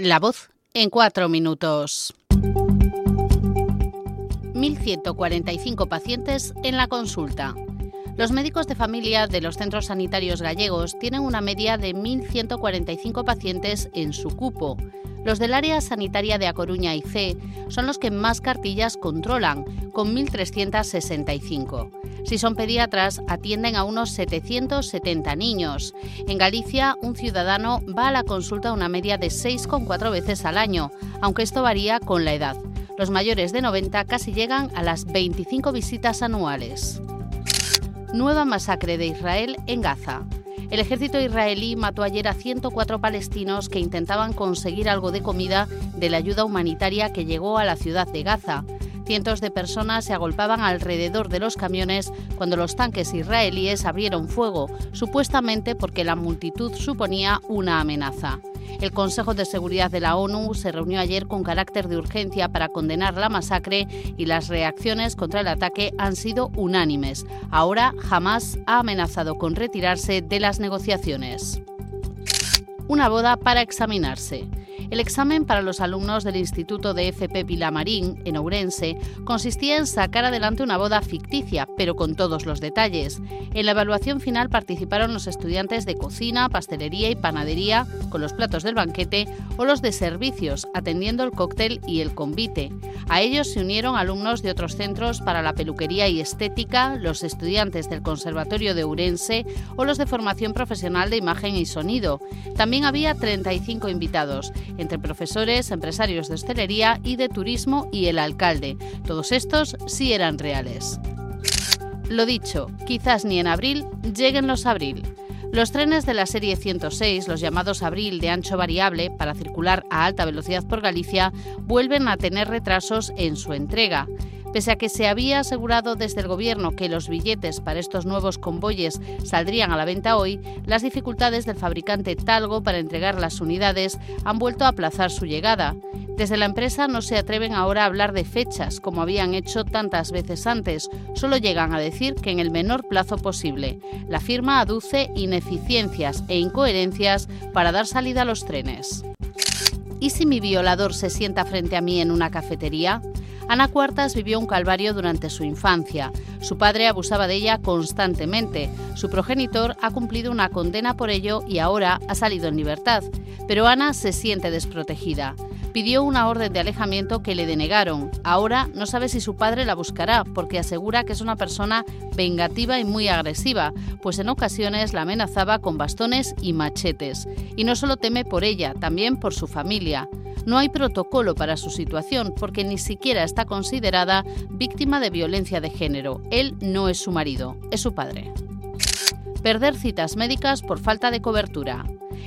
La voz en cuatro minutos. 1.145 pacientes en la consulta. Los médicos de familia de los centros sanitarios gallegos tienen una media de 1.145 pacientes en su cupo. Los del área sanitaria de A Coruña y C son los que más cartillas controlan, con 1.365. Si son pediatras, atienden a unos 770 niños. En Galicia, un ciudadano va a la consulta una media de 6,4 veces al año, aunque esto varía con la edad. Los mayores de 90 casi llegan a las 25 visitas anuales. Nueva masacre de Israel en Gaza. El ejército israelí mató ayer a 104 palestinos que intentaban conseguir algo de comida de la ayuda humanitaria que llegó a la ciudad de Gaza. Cientos de personas se agolpaban alrededor de los camiones cuando los tanques israelíes abrieron fuego, supuestamente porque la multitud suponía una amenaza. El Consejo de Seguridad de la ONU se reunió ayer con carácter de urgencia para condenar la masacre y las reacciones contra el ataque han sido unánimes. Ahora Hamas ha amenazado con retirarse de las negociaciones. Una boda para examinarse. El examen para los alumnos del Instituto de FP Pilamarín, en Ourense, consistía en sacar adelante una boda ficticia, pero con todos los detalles. En la evaluación final participaron los estudiantes de cocina, pastelería y panadería, con los platos del banquete, o los de servicios, atendiendo el cóctel y el convite. A ellos se unieron alumnos de otros centros para la peluquería y estética, los estudiantes del Conservatorio de Ourense o los de formación profesional de imagen y sonido. También había 35 invitados entre profesores, empresarios de hostelería y de turismo y el alcalde. Todos estos sí eran reales. Lo dicho, quizás ni en abril lleguen los abril. Los trenes de la serie 106, los llamados Abril de ancho variable para circular a alta velocidad por Galicia, vuelven a tener retrasos en su entrega. Pese a que se había asegurado desde el Gobierno que los billetes para estos nuevos convoyes saldrían a la venta hoy, las dificultades del fabricante Talgo para entregar las unidades han vuelto a aplazar su llegada. Desde la empresa no se atreven ahora a hablar de fechas, como habían hecho tantas veces antes, solo llegan a decir que en el menor plazo posible. La firma aduce ineficiencias e incoherencias para dar salida a los trenes. ¿Y si mi violador se sienta frente a mí en una cafetería? Ana Cuartas vivió un calvario durante su infancia. Su padre abusaba de ella constantemente. Su progenitor ha cumplido una condena por ello y ahora ha salido en libertad. Pero Ana se siente desprotegida. Pidió una orden de alejamiento que le denegaron. Ahora no sabe si su padre la buscará porque asegura que es una persona vengativa y muy agresiva, pues en ocasiones la amenazaba con bastones y machetes. Y no solo teme por ella, también por su familia. No hay protocolo para su situación porque ni siquiera está considerada víctima de violencia de género. Él no es su marido, es su padre. Perder citas médicas por falta de cobertura.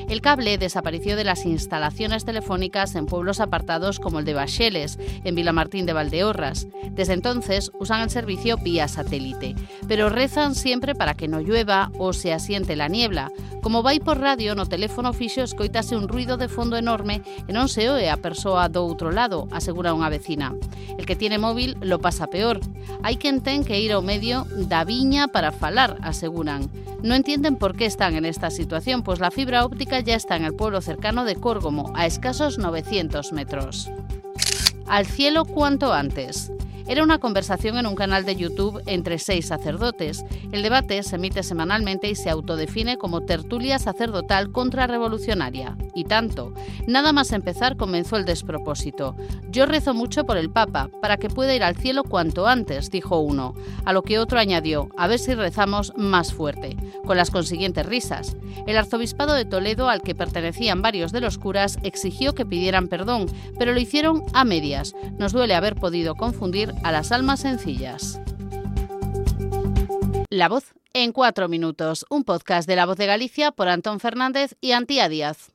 El cable desapareció de las instalaciones telefónicas en pueblos apartados como el de Bacheles, en Vilamartín de Valdeorras. Desde entonces usan el servicio vía satélite, pero rezan siempre para que no llueva o se asiente la niebla. Como vai por radio no teléfono fixo escoitase un ruido de fondo enorme e non se oe a persoa do outro lado, asegura unha vecina. El que tiene móvil lo pasa peor. Hai quen ten que ir ao medio da viña para falar, aseguran. Non entienden por que están en esta situación, pois pues la fibra óptica ya está en el pueblo cercano de Córgomo, a escasos 900 metros. Al cielo cuanto antes. Era una conversación en un canal de YouTube entre seis sacerdotes. El debate se emite semanalmente y se autodefine como tertulia sacerdotal contrarrevolucionaria. Y tanto. Nada más empezar comenzó el despropósito. Yo rezo mucho por el Papa, para que pueda ir al cielo cuanto antes, dijo uno. A lo que otro añadió, a ver si rezamos más fuerte, con las consiguientes risas. El arzobispado de Toledo, al que pertenecían varios de los curas, exigió que pidieran perdón, pero lo hicieron a medias. Nos duele haber podido confundir a las almas sencillas. La voz en cuatro minutos, un podcast de La Voz de Galicia por Antón Fernández y Antía Díaz.